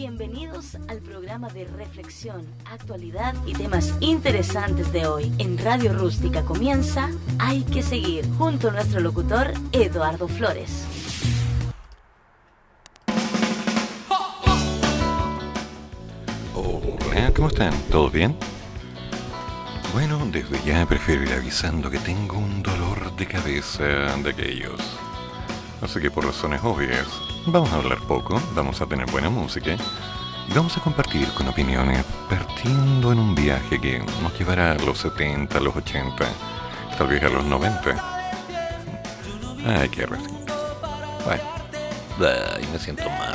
Bienvenidos al programa de reflexión, actualidad y temas interesantes de hoy. En Radio Rústica comienza Hay que seguir, junto a nuestro locutor Eduardo Flores. Hola, ¿cómo están? ¿Todos bien? Bueno, desde ya prefiero ir avisando que tengo un dolor de cabeza de aquellos. Así que por razones obvias, vamos a hablar poco, vamos a tener buena música y vamos a compartir con opiniones partiendo en un viaje que nos llevará a los 70, a los 80, tal vez a los 90. Ay, qué recién. Bueno, ay, me siento mal.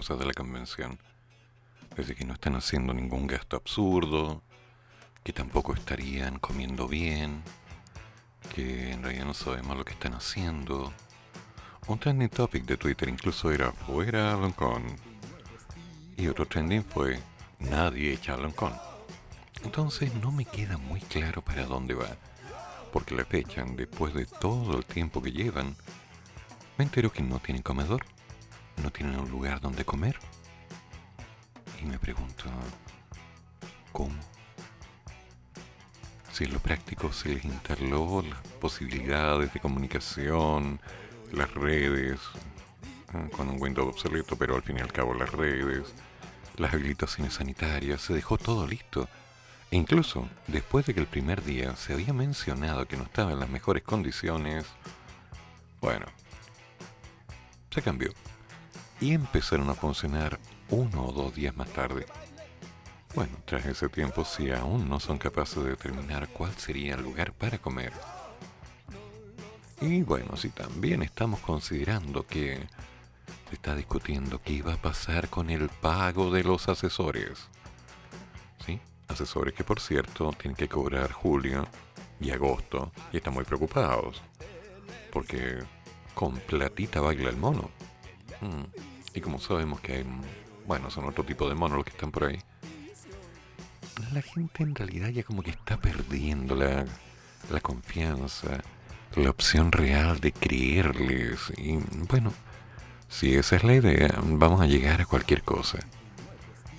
Cosas de la convención. Desde que no están haciendo ningún gasto absurdo, que tampoco estarían comiendo bien, que en realidad no sabemos lo que están haciendo. Un trending topic de Twitter incluso era fuera Loncón. Y otro trending fue nadie echa a Loncón. Entonces no me queda muy claro para dónde va. Porque la fechan después de todo el tiempo que llevan. Me entero que no tienen comedor, no tienen un lugar donde comer. Y me pregunto, ¿cómo? Si en lo práctico se les instaló las posibilidades de comunicación, las redes, eh, con un Windows obsoleto, pero al fin y al cabo las redes, las habilitaciones sanitarias, se dejó todo listo. E incluso, después de que el primer día se había mencionado que no estaba en las mejores condiciones, bueno, se cambió. Y empezaron a funcionar uno o dos días más tarde. Bueno, tras ese tiempo, si aún no son capaces de determinar cuál sería el lugar para comer, Y bueno, si también estamos considerando que se está discutiendo qué iba a pasar con el pago de los asesores. ¿Sí? Asesores que por cierto tienen que cobrar julio y agosto y están muy preocupados. Porque con platita baila el mono. Mm. Y como sabemos que hay, bueno, son otro tipo de monos los que están por ahí. La gente en realidad ya como que está perdiendo la, la confianza, la opción real de creerles. Y bueno, si esa es la idea, vamos a llegar a cualquier cosa.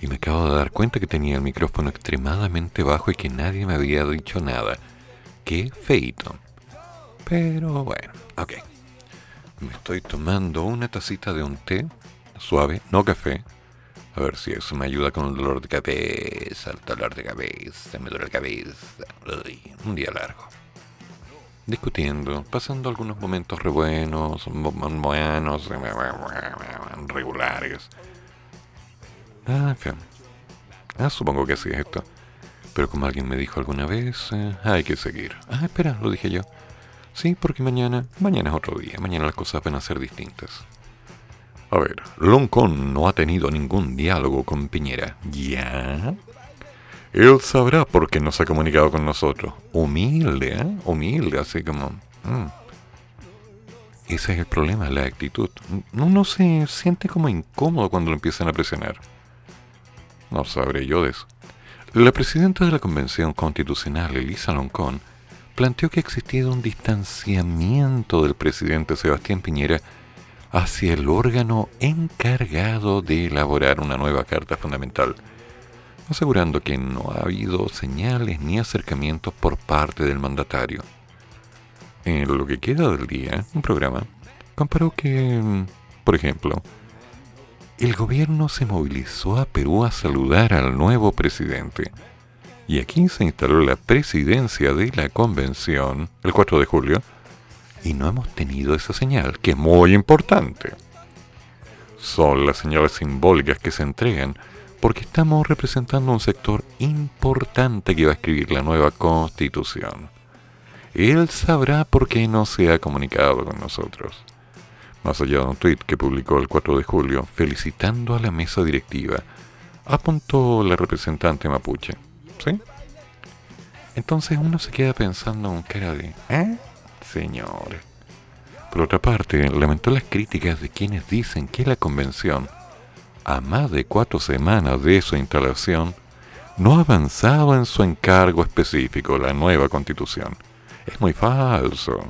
Y me acabo de dar cuenta que tenía el micrófono extremadamente bajo y que nadie me había dicho nada. Qué feito. Pero bueno, ok. Me estoy tomando una tacita de un té suave, no café. A ver si eso me ayuda con el dolor de cabeza, el dolor de cabeza, me duele la cabeza. Uy, un día largo discutiendo, pasando algunos momentos re buenos, buenos, regulares. Ah, en fin. Ah, supongo que así es esto. Pero como alguien me dijo alguna vez, eh, hay que seguir. Ah, espera, lo dije yo. Sí, porque mañana, mañana es otro día, mañana las cosas van a ser distintas. A ver, Loncon no ha tenido ningún diálogo con Piñera. ¿Ya? Él sabrá por qué no se ha comunicado con nosotros. Humilde, ¿eh? Humilde, así como... Mm. Ese es el problema, la actitud. Uno se siente como incómodo cuando lo empiezan a presionar. No sabré yo de eso. La presidenta de la Convención Constitucional, Elisa Loncón, planteó que existía un distanciamiento del presidente Sebastián Piñera hacia el órgano encargado de elaborar una nueva Carta Fundamental asegurando que no ha habido señales ni acercamientos por parte del mandatario. En lo que queda del día, un programa comparó que, por ejemplo, el gobierno se movilizó a Perú a saludar al nuevo presidente. Y aquí se instaló la presidencia de la convención el 4 de julio y no hemos tenido esa señal, que es muy importante. Son las señales simbólicas que se entregan porque estamos representando un sector importante que va a escribir la nueva constitución. Él sabrá por qué no se ha comunicado con nosotros. Más allá de un tweet que publicó el 4 de julio felicitando a la mesa directiva, apuntó la representante mapuche. ¿Sí? Entonces uno se queda pensando con cara de, ¿eh? Señores. Por otra parte, lamentó las críticas de quienes dicen que la convención a más de cuatro semanas de su instalación, no ha avanzado en su encargo específico, la nueva constitución. Es muy falso.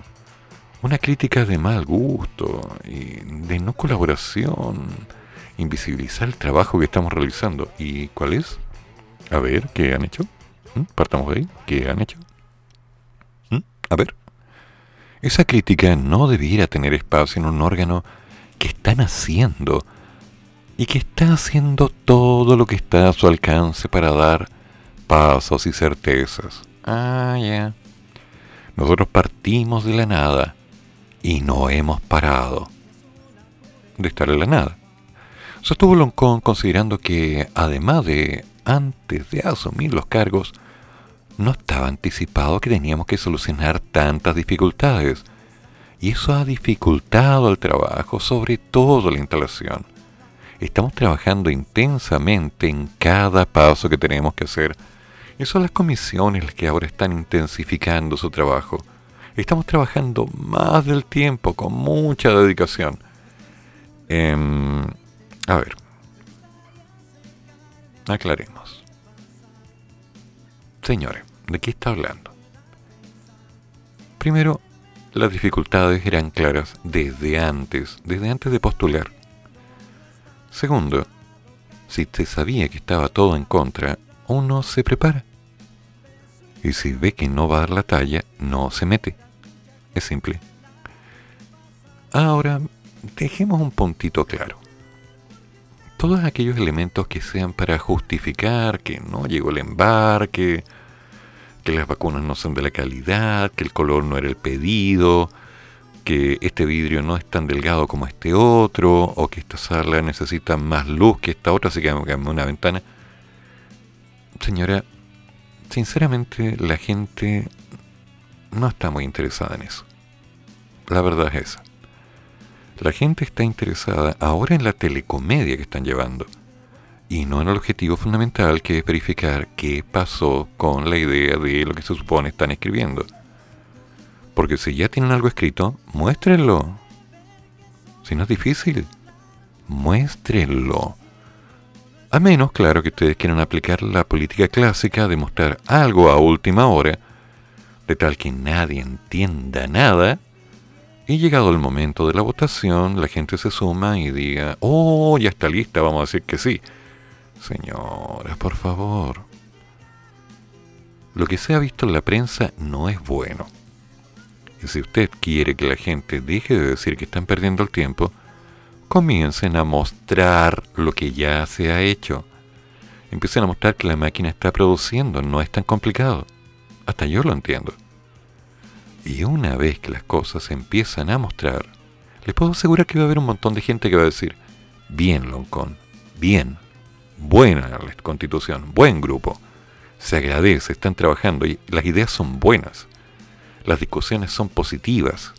Una crítica de mal gusto y de no colaboración. Invisibilizar el trabajo que estamos realizando. ¿Y cuál es? A ver, ¿qué han hecho? ¿Mm? Partamos de ahí. ¿Qué han hecho? ¿Mm? A ver. Esa crítica no debiera tener espacio en un órgano que están haciendo y que está haciendo todo lo que está a su alcance para dar pasos y certezas. Ah, ya. Nosotros partimos de la nada y no hemos parado de estar en la nada. Sostuvo Loncón considerando que, además de antes de asumir los cargos, no estaba anticipado que teníamos que solucionar tantas dificultades. Y eso ha dificultado el trabajo, sobre todo la instalación estamos trabajando intensamente en cada paso que tenemos que hacer. Y son las comisiones las que ahora están intensificando su trabajo. Estamos trabajando más del tiempo, con mucha dedicación. Em, a ver. Aclaremos. Señores, ¿de qué está hablando? Primero, las dificultades eran claras desde antes, desde antes de postular. Segundo, si te sabía que estaba todo en contra, uno se prepara. Y si ve que no va a dar la talla, no se mete. Es simple. Ahora, dejemos un puntito claro. Todos aquellos elementos que sean para justificar que no llegó el embarque, que las vacunas no son de la calidad, que el color no era el pedido, que este vidrio no es tan delgado como este otro, o que esta sala necesita más luz que esta otra, así que una ventana. Señora, sinceramente la gente no está muy interesada en eso. La verdad es esa. La gente está interesada ahora en la telecomedia que están llevando y no en el objetivo fundamental que es verificar qué pasó con la idea de lo que se supone están escribiendo. Porque si ya tienen algo escrito, muéstrenlo. Si no es difícil, muéstrenlo. A menos, claro, que ustedes quieran aplicar la política clásica de mostrar algo a última hora, de tal que nadie entienda nada, y llegado el momento de la votación, la gente se suma y diga, oh, ya está lista, vamos a decir que sí. Señora, por favor. Lo que se ha visto en la prensa no es bueno. Y si usted quiere que la gente deje de decir que están perdiendo el tiempo, comiencen a mostrar lo que ya se ha hecho. Empiecen a mostrar que la máquina está produciendo, no es tan complicado. Hasta yo lo entiendo. Y una vez que las cosas empiezan a mostrar, les puedo asegurar que va a haber un montón de gente que va a decir, bien, Loncón, bien, buena constitución, buen grupo, se agradece, están trabajando y las ideas son buenas, las discusiones son positivas,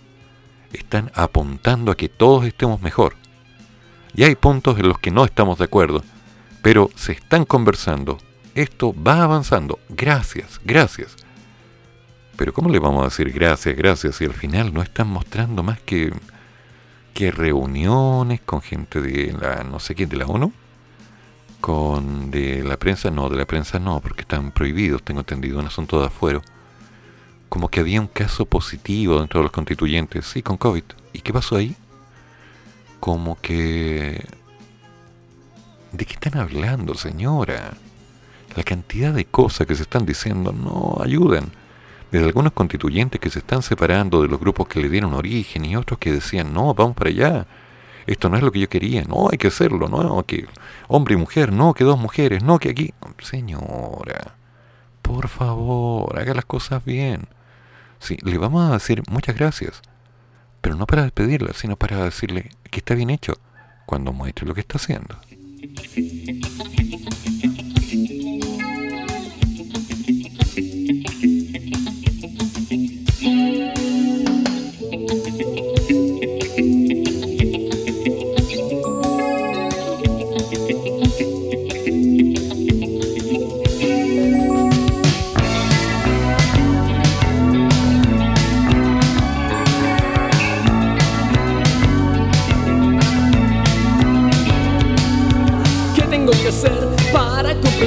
están apuntando a que todos estemos mejor. Y hay puntos en los que no estamos de acuerdo, pero se están conversando, esto va avanzando, gracias, gracias. Pero ¿cómo le vamos a decir gracias, gracias si al final no están mostrando más que, que reuniones con gente de la no sé quién, de la ONU? Con de la prensa, no, de la prensa no, porque están prohibidos, tengo entendido, un asunto de afuera. Como que había un caso positivo dentro de los constituyentes, sí, con COVID. ¿Y qué pasó ahí? Como que... ¿De qué están hablando, señora? La cantidad de cosas que se están diciendo no ayudan. Desde algunos constituyentes que se están separando de los grupos que le dieron origen y otros que decían, no, vamos para allá esto no es lo que yo quería, no, hay que hacerlo, no, que hombre y mujer, no, que dos mujeres, no, que aquí... Señora, por favor, haga las cosas bien. Sí, le vamos a decir muchas gracias, pero no para despedirla, sino para decirle que está bien hecho cuando muestre lo que está haciendo.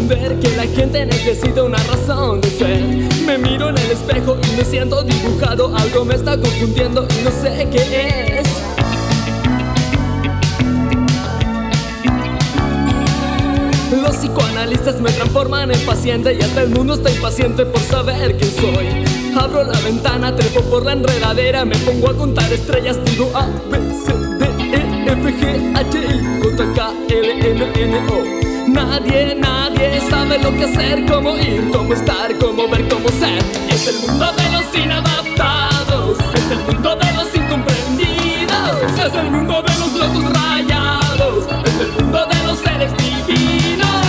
Que la gente necesita una razón de ser. Me miro en el espejo y me siento dibujado. Algo me está confundiendo y no sé qué es. Los psicoanalistas me transforman en paciente y hasta el mundo está impaciente por saber quién soy. Abro la ventana, trepo por la enredadera, me pongo a contar estrellas, digo A, B, C, D, E, F, G, H, I, J, K, L, M, N, O. Nadie, nadie sabe lo que hacer, cómo ir, cómo estar, cómo ver, cómo ser. Es el mundo de los inadaptados, es el mundo de los incomprendidos, es el mundo de los locos rayados, es el mundo de los seres divinos.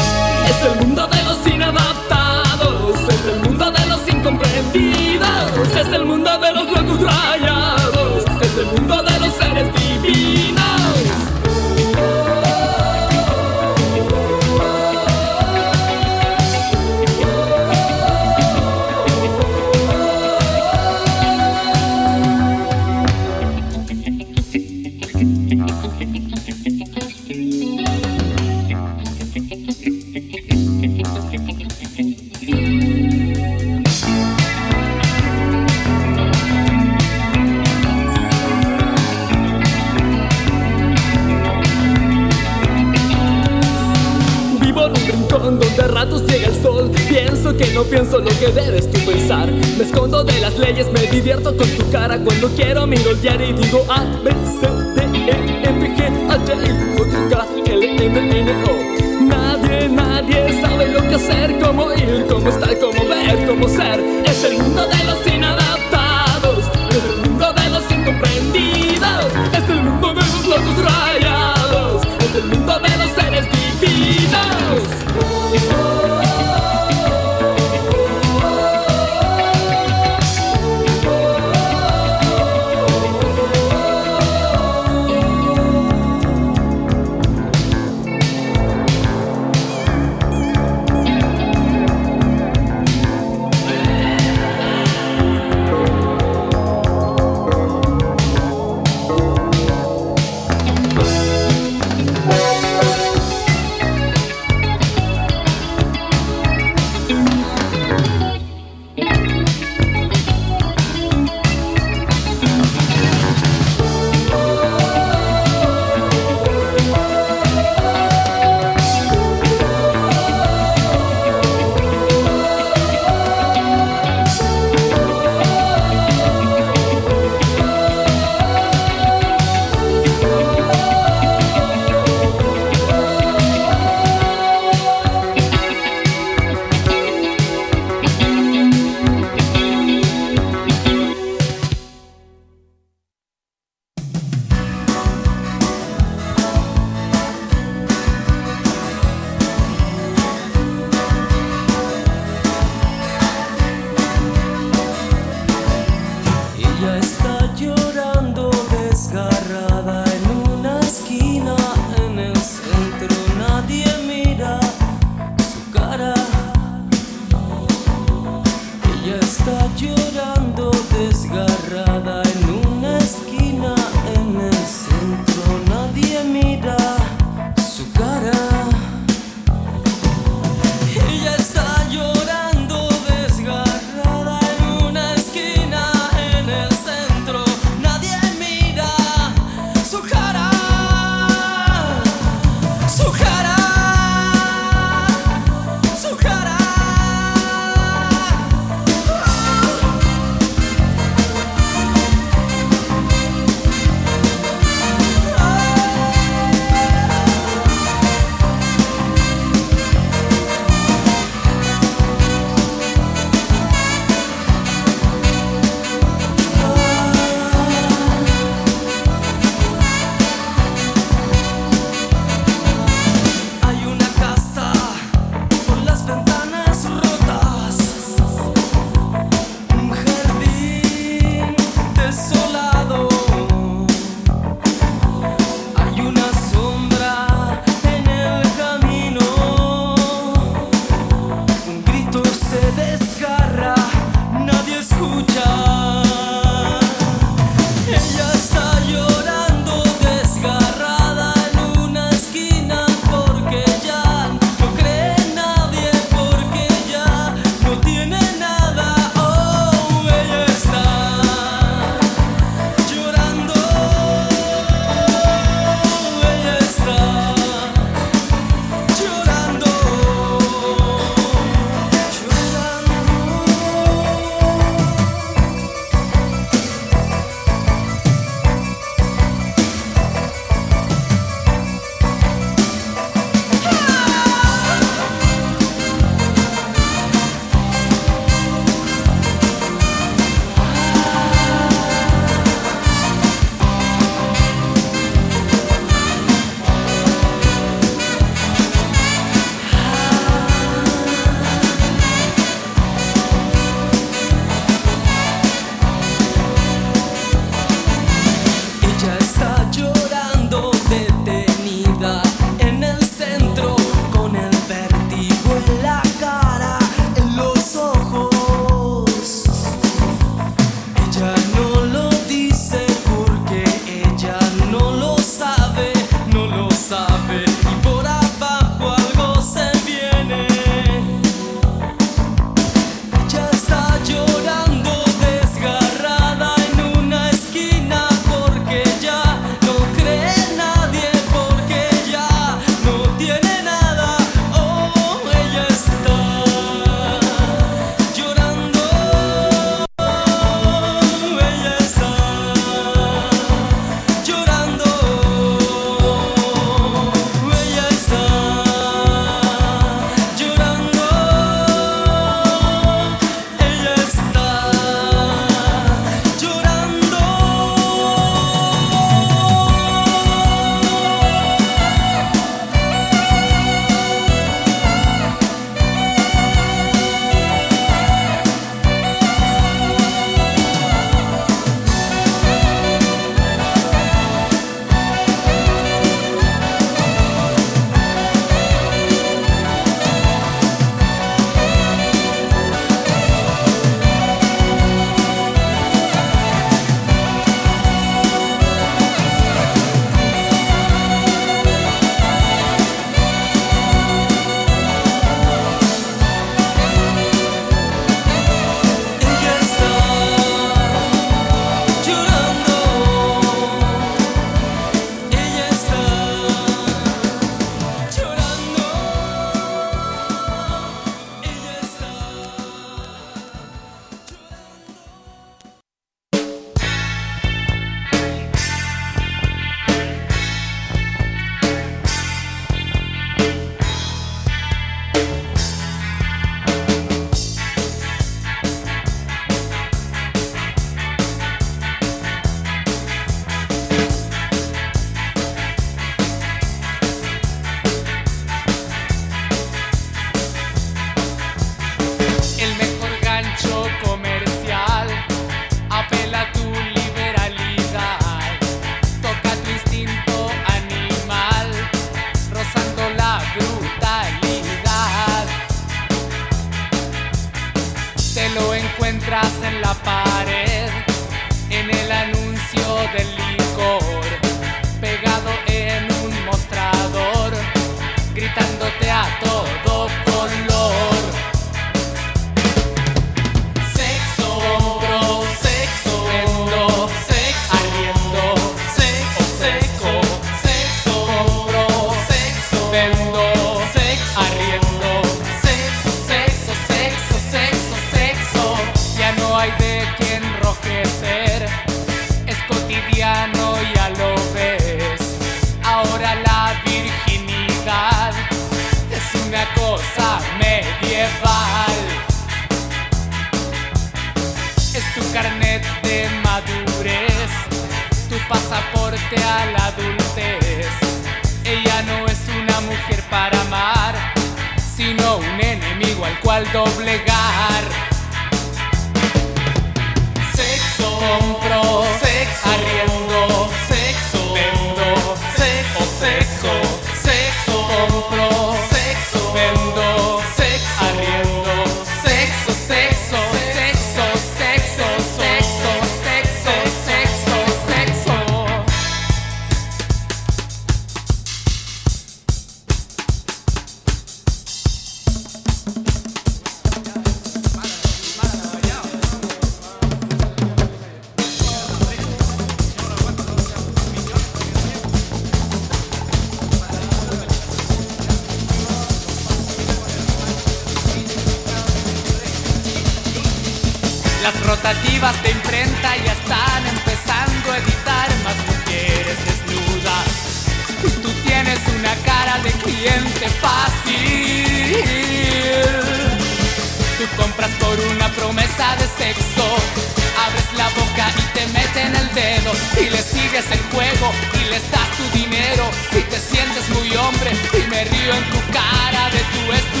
Y me río en tu cara de tu estupidez.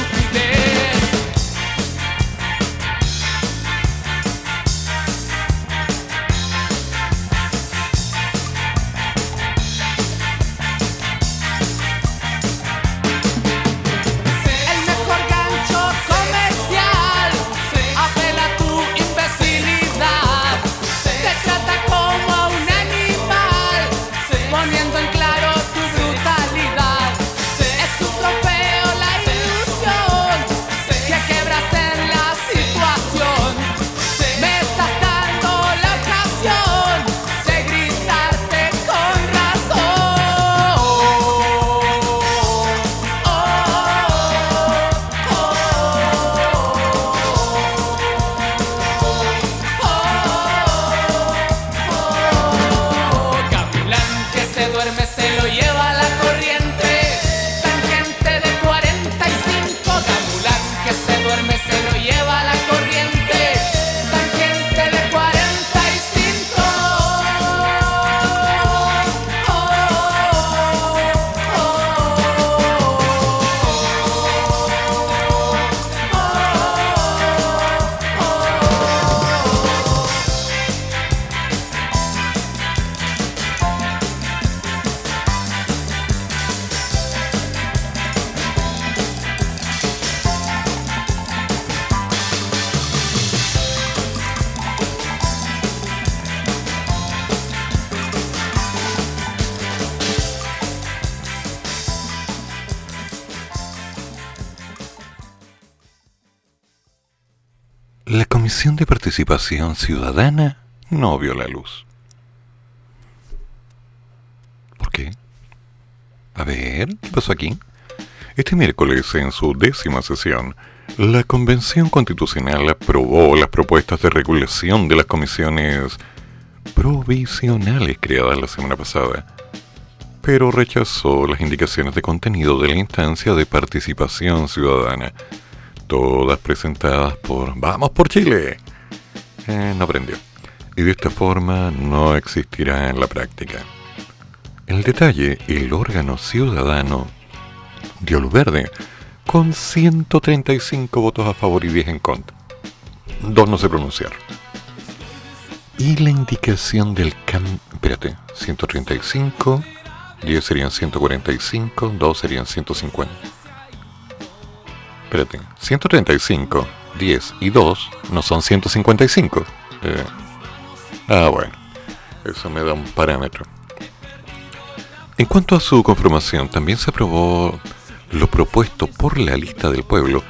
Participación Ciudadana no vio la luz. ¿Por qué? A ver, ¿qué pasó aquí? Este miércoles, en su décima sesión, la Convención Constitucional aprobó las propuestas de regulación de las comisiones provisionales creadas la semana pasada, pero rechazó las indicaciones de contenido de la instancia de participación ciudadana, todas presentadas por Vamos por Chile. Eh, no aprendió. Y de esta forma no existirá en la práctica. El detalle, el órgano ciudadano dio luz verde con 135 votos a favor y 10 en contra. Dos no se pronunciaron. Y la indicación del CAM... Espérate, 135, 10 serían 145, 2 serían 150. Espérate, 135, 10 y 2 no son 155. Eh, ah, bueno. Eso me da un parámetro. En cuanto a su conformación, también se aprobó lo propuesto por la lista del pueblo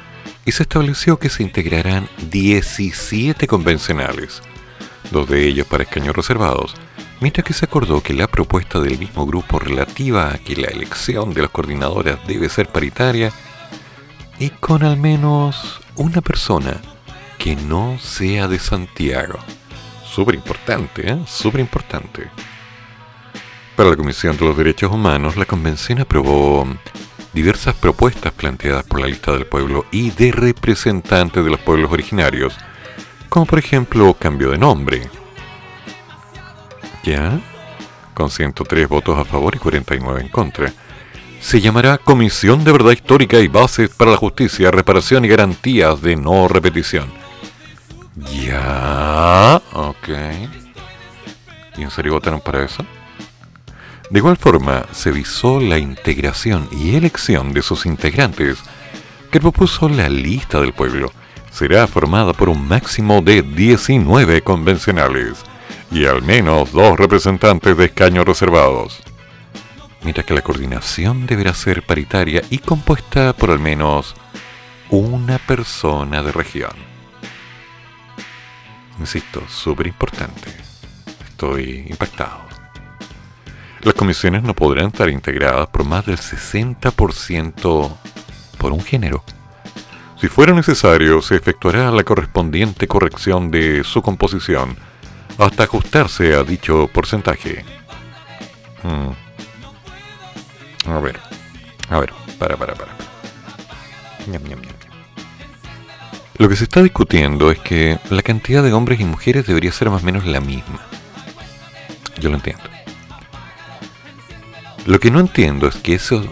y se estableció que se integrarán 17 convencionales, dos de ellos para escaños reservados, mientras que se acordó que la propuesta del mismo grupo relativa a que la elección de las coordinadoras debe ser paritaria y con al menos una persona que no sea de Santiago. Súper importante, ¿eh? Súper importante. Para la Comisión de los Derechos Humanos, la Convención aprobó diversas propuestas planteadas por la lista del pueblo y de representantes de los pueblos originarios, como por ejemplo cambio de nombre. ¿Ya? Con 103 votos a favor y 49 en contra. Se llamará Comisión de Verdad Histórica y Bases para la Justicia, Reparación y Garantías de No Repetición. Ya, ok. ¿Y en serio votaron para eso? De igual forma, se visó la integración y elección de sus integrantes, que propuso la lista del pueblo. Será formada por un máximo de 19 convencionales y al menos dos representantes de escaños reservados. Mientras que la coordinación deberá ser paritaria y compuesta por al menos una persona de región. Insisto, súper importante. Estoy impactado. Las comisiones no podrán estar integradas por más del 60% por un género. Si fuera necesario, se efectuará la correspondiente corrección de su composición hasta ajustarse a dicho porcentaje. Hmm. A ver, a ver, para, para, para. Lo que se está discutiendo es que la cantidad de hombres y mujeres debería ser más o menos la misma. Yo lo entiendo. Lo que no entiendo es que eso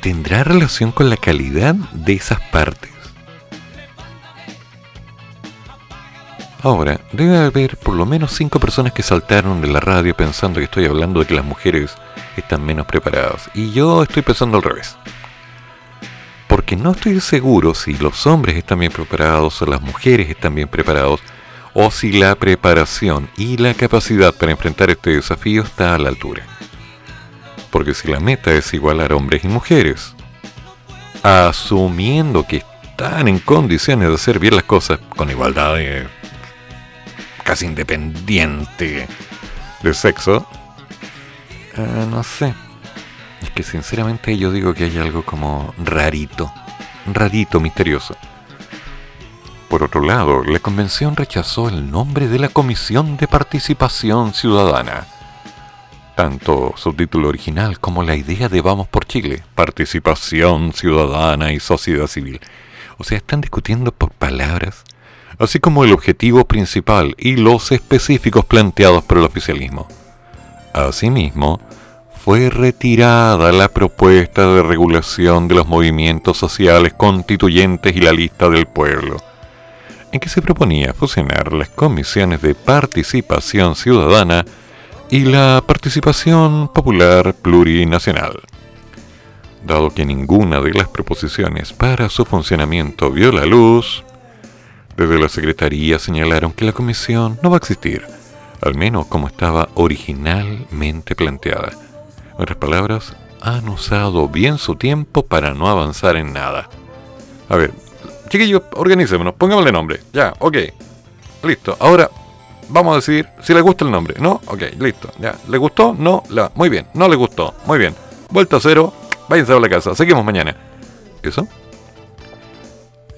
tendrá relación con la calidad de esas partes. Ahora, debe haber por lo menos cinco personas que saltaron de la radio pensando que estoy hablando de que las mujeres están menos preparadas. Y yo estoy pensando al revés. Porque no estoy seguro si los hombres están bien preparados o las mujeres están bien preparados o si la preparación y la capacidad para enfrentar este desafío está a la altura. Porque si la meta es igualar hombres y mujeres, asumiendo que están en condiciones de hacer bien las cosas con igualdad de casi independiente de sexo, eh, no sé. Es que sinceramente yo digo que hay algo como rarito, rarito, misterioso. Por otro lado, la convención rechazó el nombre de la Comisión de Participación Ciudadana. Tanto su título original como la idea de Vamos por Chile, Participación Ciudadana y Sociedad Civil. O sea, están discutiendo por palabras, así como el objetivo principal y los específicos planteados por el oficialismo. Asimismo, fue retirada la propuesta de regulación de los movimientos sociales constituyentes y la lista del pueblo, en que se proponía fusionar las comisiones de participación ciudadana y la participación popular plurinacional. Dado que ninguna de las proposiciones para su funcionamiento vio la luz, desde la Secretaría señalaron que la comisión no va a existir, al menos como estaba originalmente planteada. En otras palabras, han usado bien su tiempo para no avanzar en nada. A ver, chiquillos, organicémonos, pongámosle nombre. Ya, ok. Listo. Ahora vamos a decidir si le gusta el nombre. ¿No? Ok, listo. Ya. ¿Le gustó? No. La. Muy bien. No le gustó. Muy bien. Vuelta a cero. Váyanse a la casa. Seguimos mañana. ¿Eso?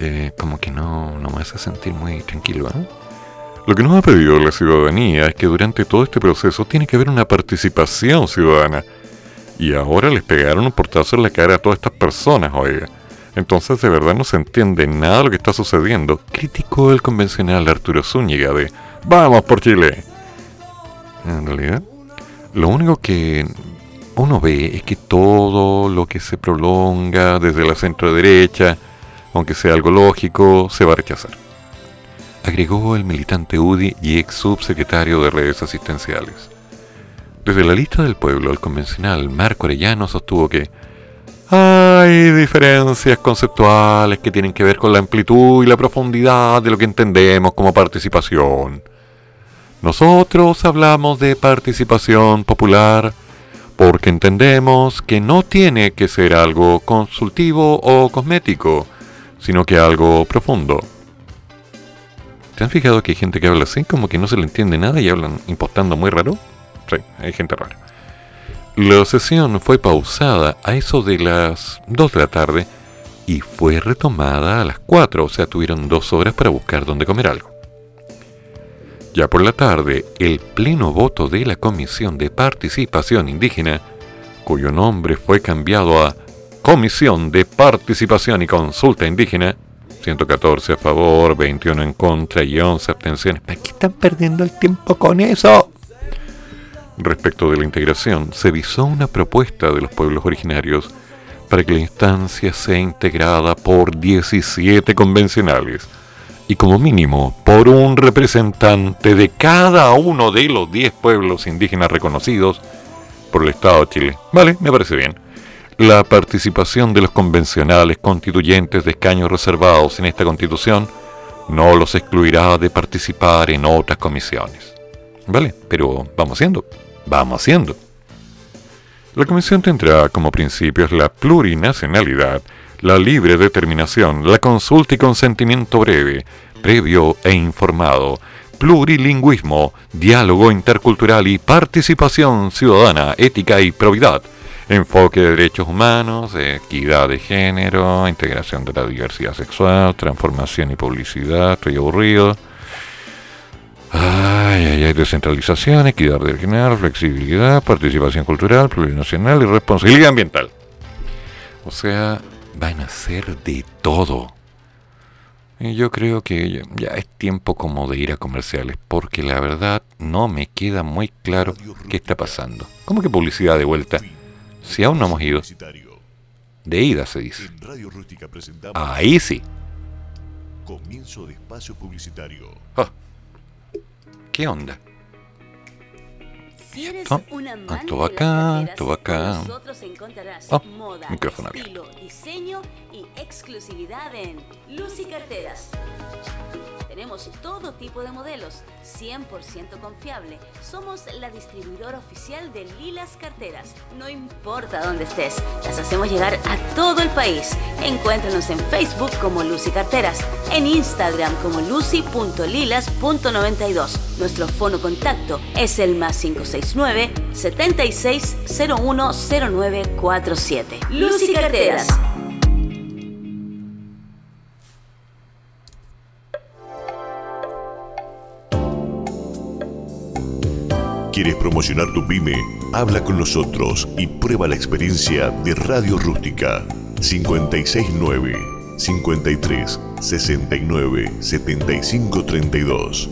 Eh, como que no, no me hace sentir muy tranquilo, ¿eh? Lo que nos ha pedido la ciudadanía es que durante todo este proceso tiene que haber una participación ciudadana. Y ahora les pegaron un portazo en la cara a todas estas personas, oiga. Entonces de verdad no se entiende nada lo que está sucediendo. Criticó el convencional Arturo Zúñiga de ¡Vamos por Chile! En realidad, lo único que uno ve es que todo lo que se prolonga desde la centro derecha, aunque sea algo lógico, se va a rechazar. Agregó el militante UDI y ex subsecretario de redes asistenciales. Desde la lista del pueblo, el convencional Marco Arellano sostuvo que Hay diferencias conceptuales que tienen que ver con la amplitud y la profundidad de lo que entendemos como participación. Nosotros hablamos de participación popular porque entendemos que no tiene que ser algo consultivo o cosmético, sino que algo profundo. ¿Te han fijado que hay gente que habla así, como que no se le entiende nada y hablan impostando muy raro? Sí, hay gente rara. La sesión fue pausada a eso de las 2 de la tarde y fue retomada a las 4, o sea, tuvieron dos horas para buscar dónde comer algo. Ya por la tarde, el pleno voto de la Comisión de Participación Indígena, cuyo nombre fue cambiado a Comisión de Participación y Consulta Indígena, 114 a favor, 21 en contra y 11 abstenciones. ¿Para qué están perdiendo el tiempo con eso? Respecto de la integración, se visó una propuesta de los pueblos originarios para que la instancia sea integrada por 17 convencionales y como mínimo por un representante de cada uno de los 10 pueblos indígenas reconocidos por el Estado de Chile. Vale, me parece bien. La participación de los convencionales constituyentes de escaños reservados en esta constitución no los excluirá de participar en otras comisiones. Vale, pero vamos haciendo, vamos haciendo. La comisión tendrá como principios la plurinacionalidad, la libre determinación, la consulta y consentimiento breve, previo e informado, plurilingüismo, diálogo intercultural y participación ciudadana, ética y probidad, enfoque de derechos humanos, equidad de género, integración de la diversidad sexual, transformación y publicidad, estoy aburrido. Ay, ay, ay, descentralización, equidad regional, flexibilidad, participación cultural, plurinacional y responsabilidad ambiental. O sea, van a ser de todo. Y yo creo que ya es tiempo como de ir a comerciales, porque la verdad no me queda muy claro qué está pasando. ¿Cómo que publicidad de vuelta? Si aún no hemos ido. De ida se dice. Ahí sí. Comienzo de espacio publicitario. Oh. ¿Qué onda? Si eres Ah, un amante esto de va las acá, va acá. con nosotros encontrarás Ah, moda, micrófono estilo, diseño y exclusividad en Lucy Carteras. Tenemos todo tipo de modelos, 100% confiable. Somos la distribuidora oficial de Lilas Carteras. No importa dónde estés, las hacemos llegar a todo el país. Encuéntranos en Facebook como Lucy Carteras, en Instagram como lucy.lilas.92. Nuestro fono contacto es el más 569 76010947. Lucy Carteras. ¿Quieres promocionar tu pyme? Habla con nosotros y prueba la experiencia de Radio Rústica 569 53 69 75 32.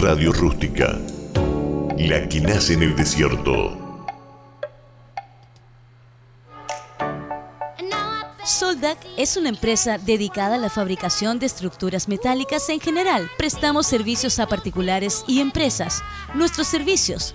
Radio Rústica, la que nace en el desierto. Soldac es una empresa dedicada a la fabricación de estructuras metálicas en general. Prestamos servicios a particulares y empresas. Nuestros servicios: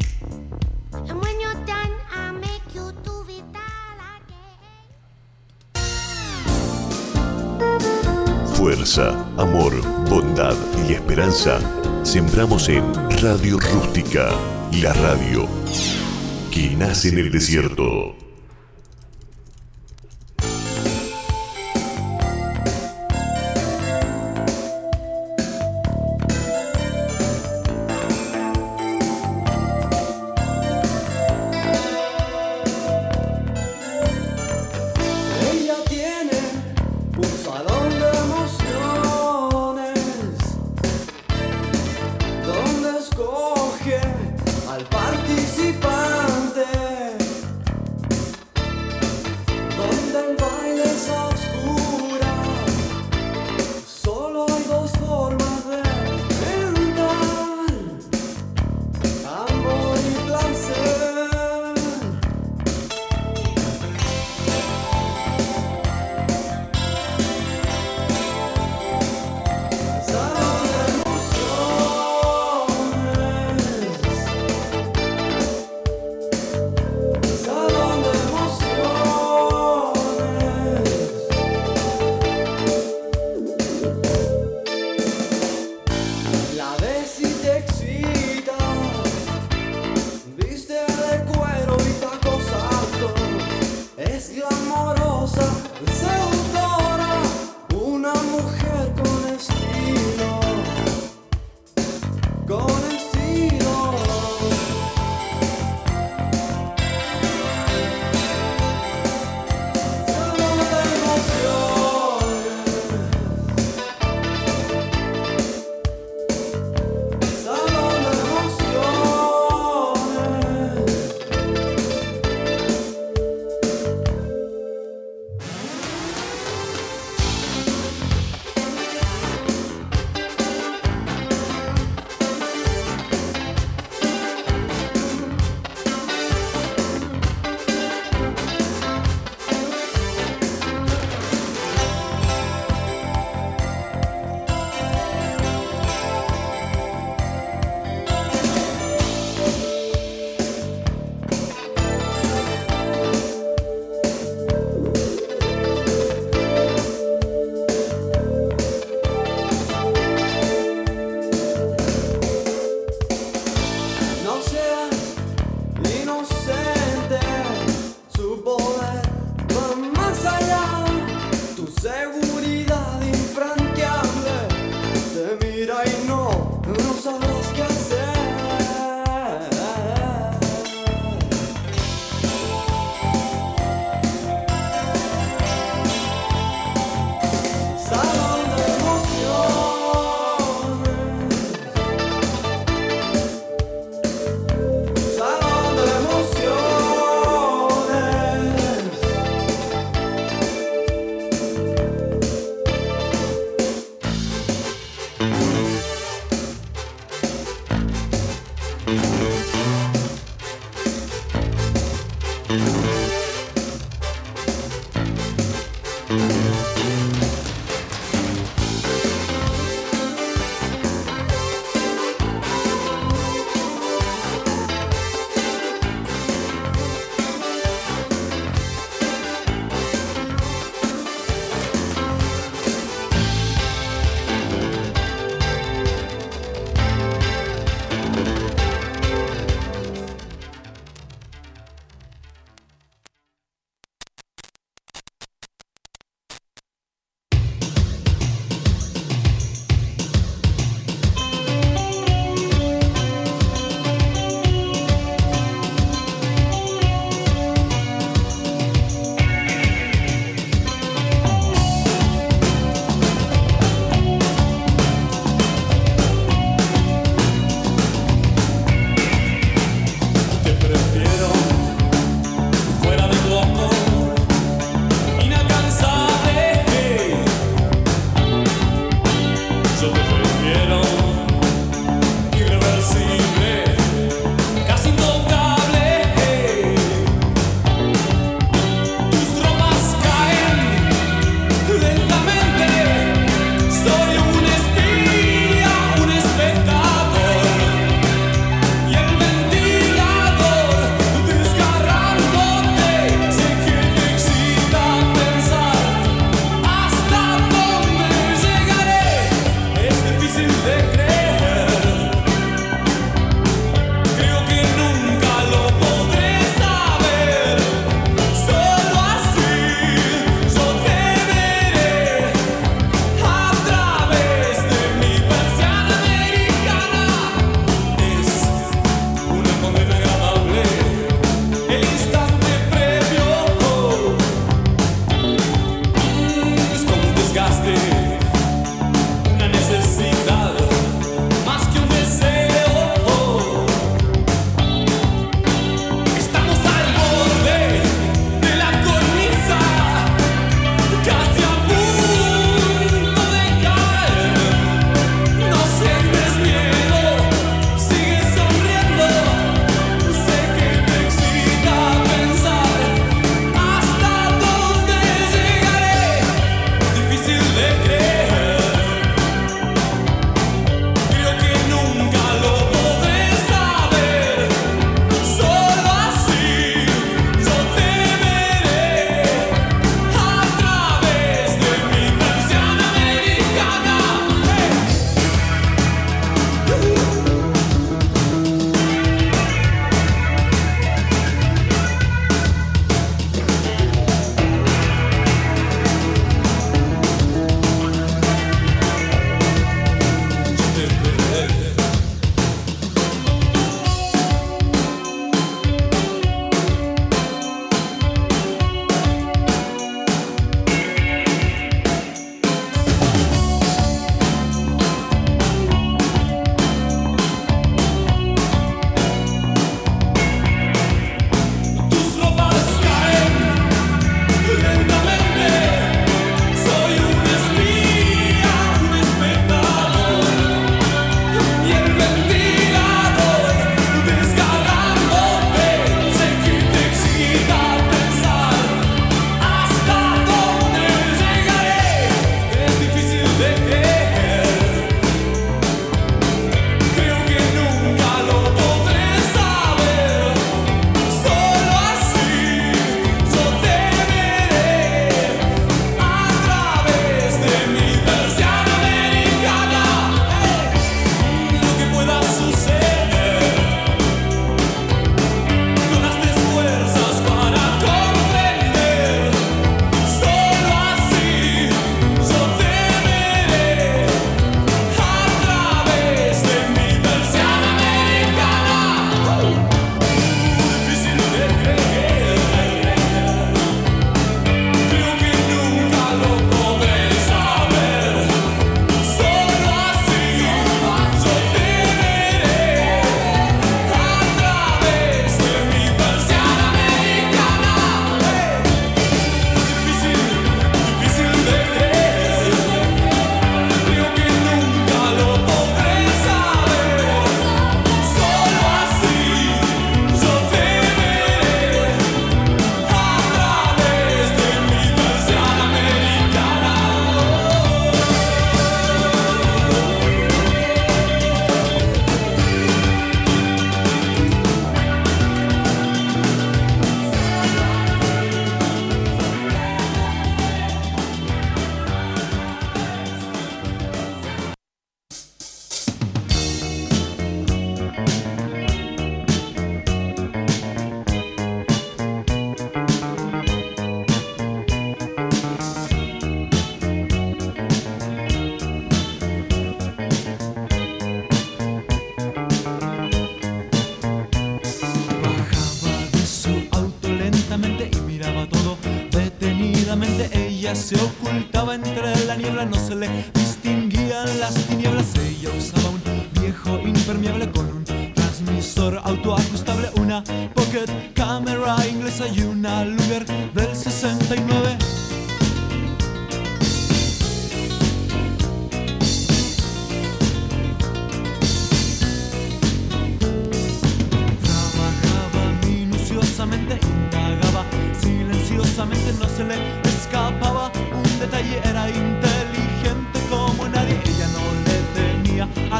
Fuerza, amor, bondad y esperanza sembramos en Radio Rústica, la radio que nace en el desierto.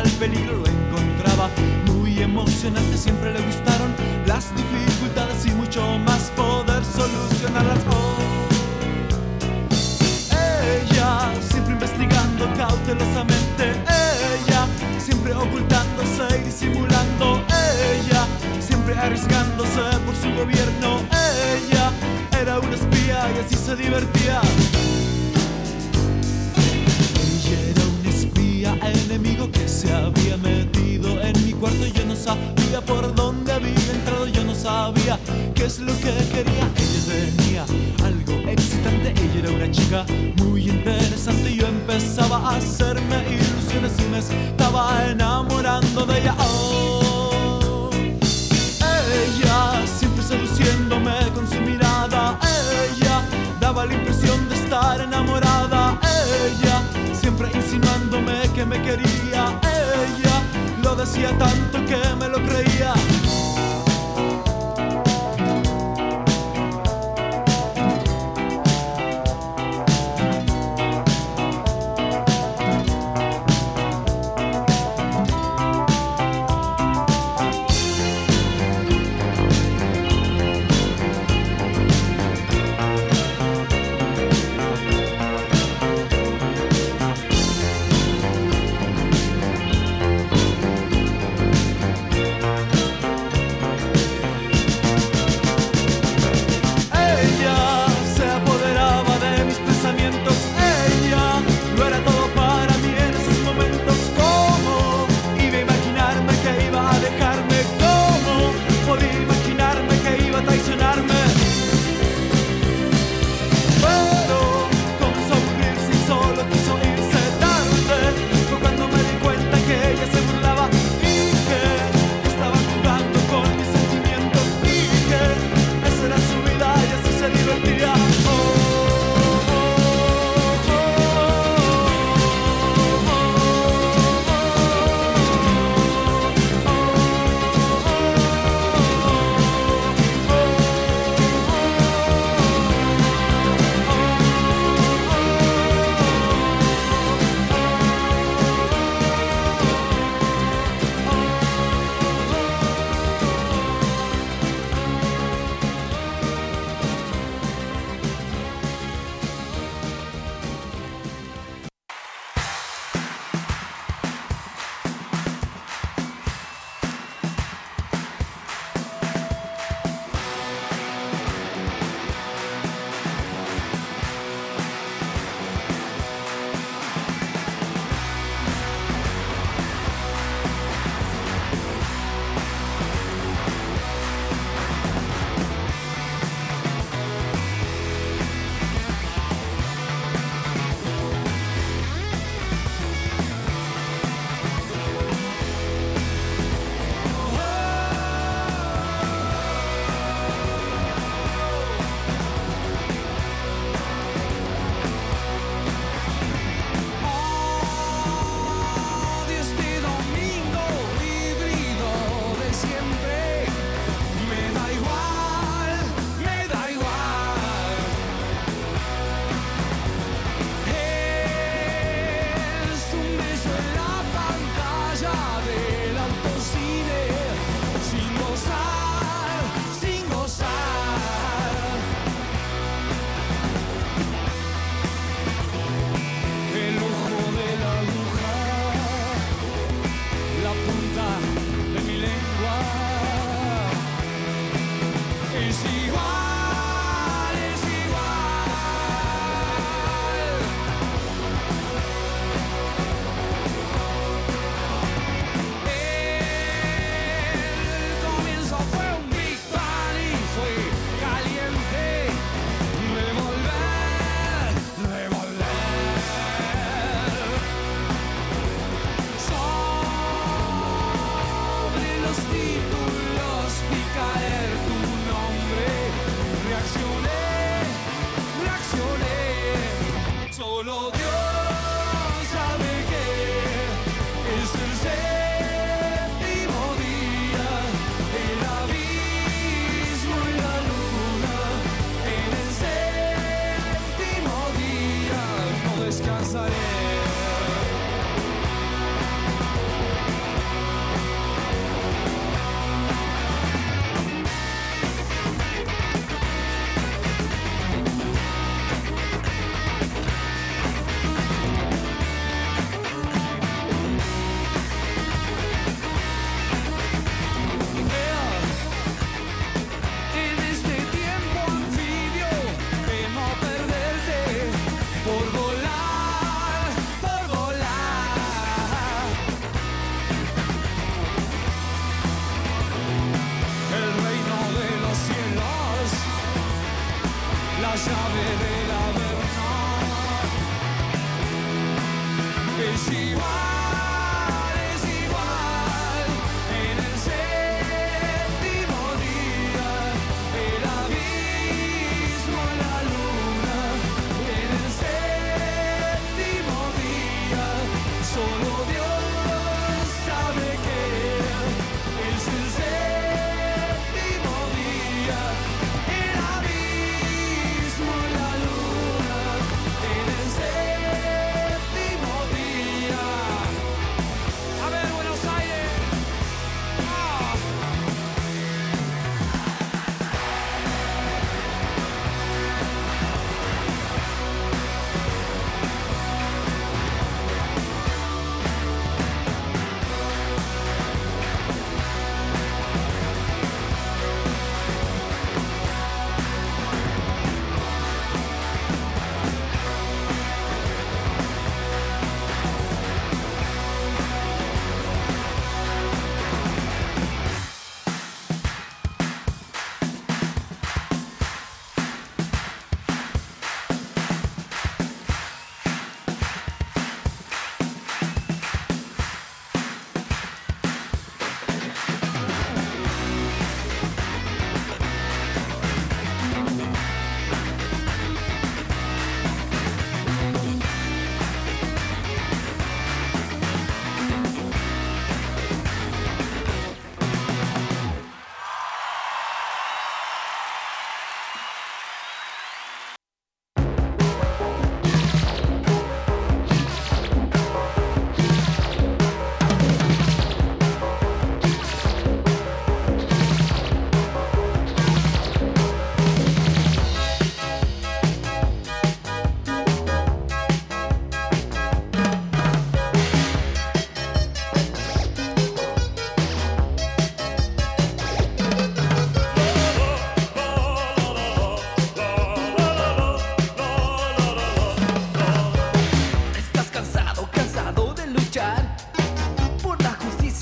Al peligro, lo encontraba muy emocionante. Siempre le gustaron las dificultades y mucho más poder solucionarlas. Oh. Ella siempre investigando cautelosamente. Ella siempre ocultándose y disimulando. Ella siempre arriesgándose por su gobierno. Ella era una espía y así se divertía. Enemigo que se había metido en mi cuarto. Yo no sabía por dónde había entrado, yo no sabía qué es lo que quería. Ella tenía algo excitante, ella era una chica muy interesante. Yo empezaba a hacerme ilusiones y me estaba enamorando de ella. Oh, ella siempre seduciéndome con su mirada. Ella daba la impresión de estar enamorada. Ella siempre insinuándome que me quería. Ella lo decía tanto que me lo creía.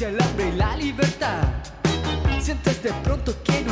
el hambre y la libertad. Sientes de pronto que no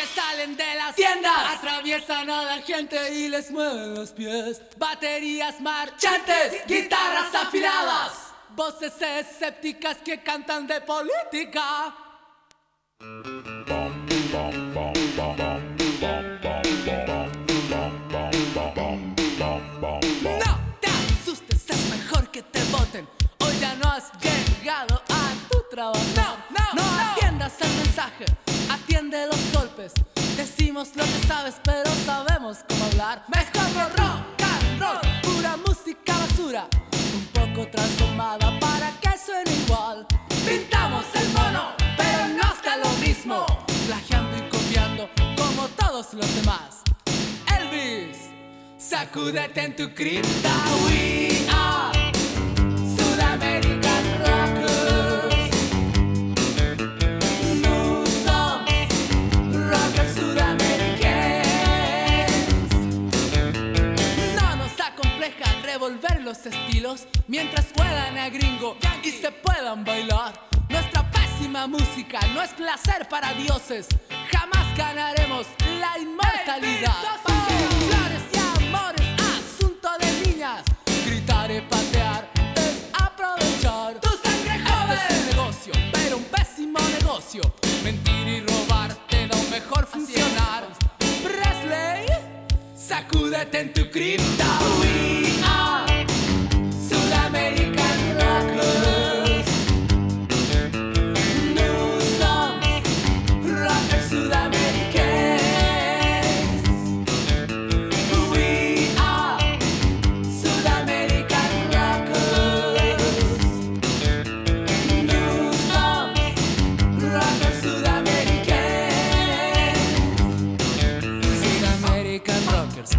que salen de las tiendas, atraviesan a la gente y les mueven los pies. Baterías marchantes, guitarras afiladas, voces escépticas que cantan de política. No te asustes, es mejor que te voten. Hoy ya no has llegado a tu trabajo. No, no, no atiendas el mensaje, atiende los Decimos lo que sabes, pero sabemos cómo hablar. Mejor rock and roll, pura música basura. Un poco transformada para que suene igual. Pintamos el mono, pero no está lo mismo. Plagiando y copiando como todos los demás. Elvis. Sacúdete en tu cripta, we los estilos mientras juegan a gringo y se puedan bailar. Nuestra pésima música no es placer para dioses. Jamás ganaremos la inmortalidad. Flores y amores, asunto de niñas. Gritar y patear es aprovechar. Tu sangre joven. Este es un negocio, pero un pésimo negocio. Mentir y robar te da un mejor funcionar. Presley, sacúdete en tu cripta.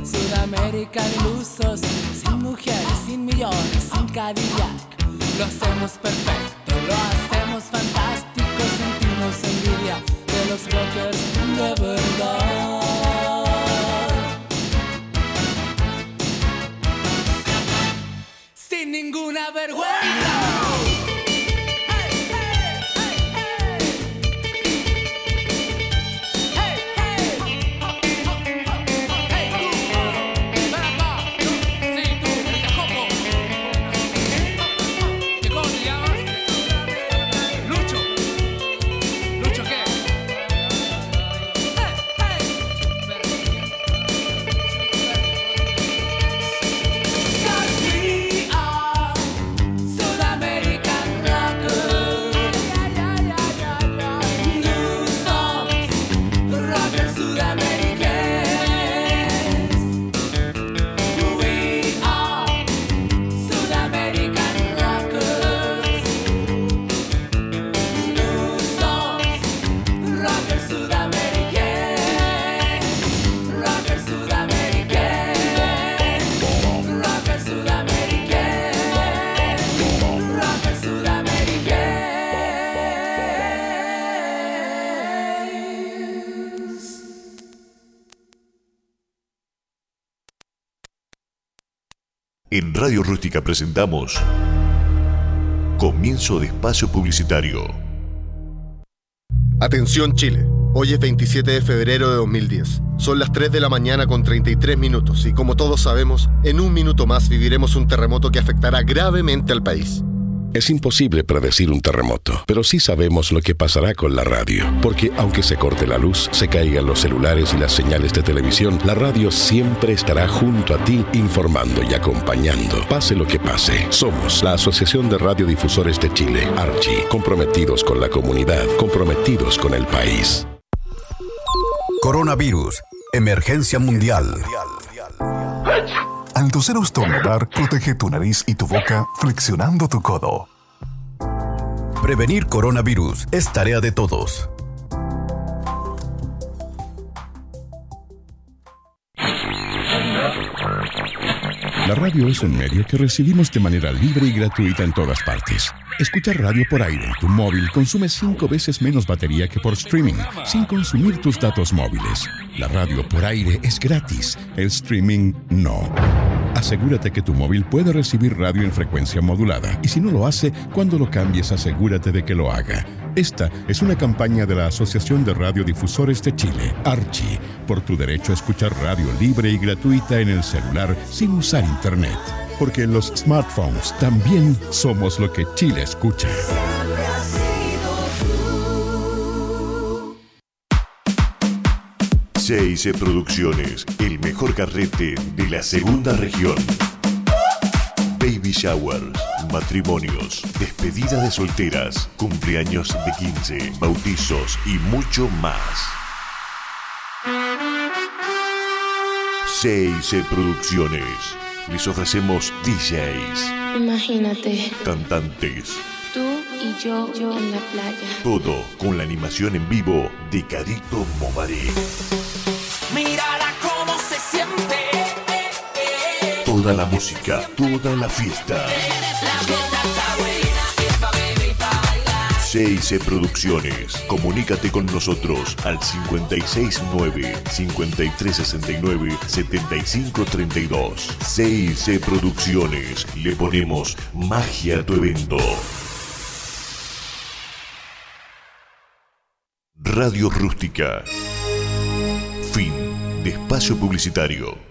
Sudamerican ilusos, sin mujeres, sin millones, sin Cadillac. Lo hacemos perfecto, lo hacemos fantástico, sentimos envidia de los rockers de verdad. Sin ninguna vergüenza. Radio Rústica presentamos Comienzo de Espacio Publicitario. Atención Chile, hoy es 27 de febrero de 2010. Son las 3 de la mañana con 33 minutos y como todos sabemos, en un minuto más viviremos un terremoto que afectará gravemente al país. Es imposible predecir un terremoto, pero sí sabemos lo que pasará con la radio. Porque aunque se corte la luz, se caigan los celulares y las señales de televisión, la radio siempre estará junto a ti informando y acompañando. Pase lo que pase. Somos la Asociación de Radiodifusores de Chile, Archi, comprometidos con la comunidad, comprometidos con el país. Coronavirus. Emergencia mundial. Al toser o estornudar, protege tu nariz y tu boca flexionando tu codo. Prevenir coronavirus es tarea de todos. La radio es un medio que recibimos de manera libre y gratuita en todas partes. Escuchar radio por aire en tu móvil consume cinco veces menos batería que por streaming, sin consumir tus datos móviles. La radio por aire es gratis, el streaming no. Asegúrate que tu móvil puede recibir radio en frecuencia modulada y si no lo hace, cuando lo cambies asegúrate de que lo haga. Esta es una campaña de la Asociación de Radiodifusores de Chile, Archi, por tu derecho a escuchar radio libre y gratuita en el celular sin usar internet. Porque los smartphones también somos lo que Chile escucha. CIC Producciones, mejor carrete de la segunda región. Baby showers, matrimonios, despedida de solteras, cumpleaños de 15, bautizos y mucho más. CIC Producciones. Les ofrecemos DJs, Imagínate, cantantes, tú y yo, yo en la playa. todo con la animación en vivo de Carito Momaré. Toda la música, toda la fiesta. CIC Producciones. Comunícate con nosotros al 569-5369-7532. CIC Producciones. Le ponemos magia a tu evento. Radio Rústica. Fin de espacio publicitario.